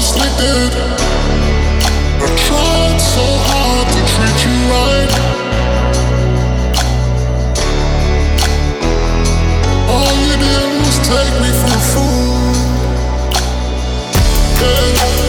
I tried so hard to treat you right. All you did was take me for a fool. Yeah.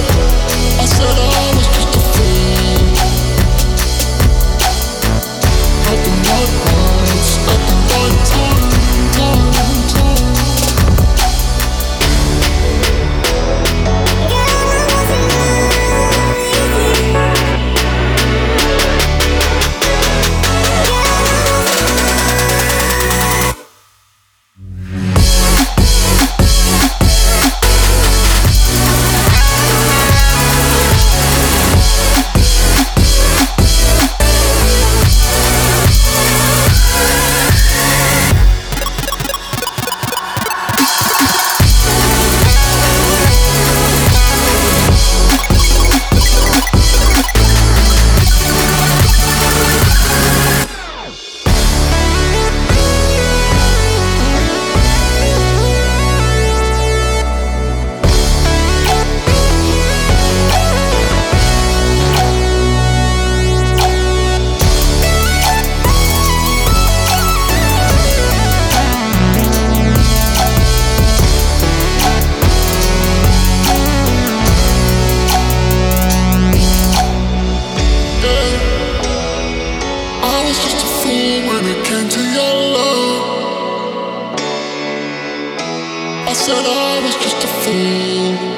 Said I was just a fool.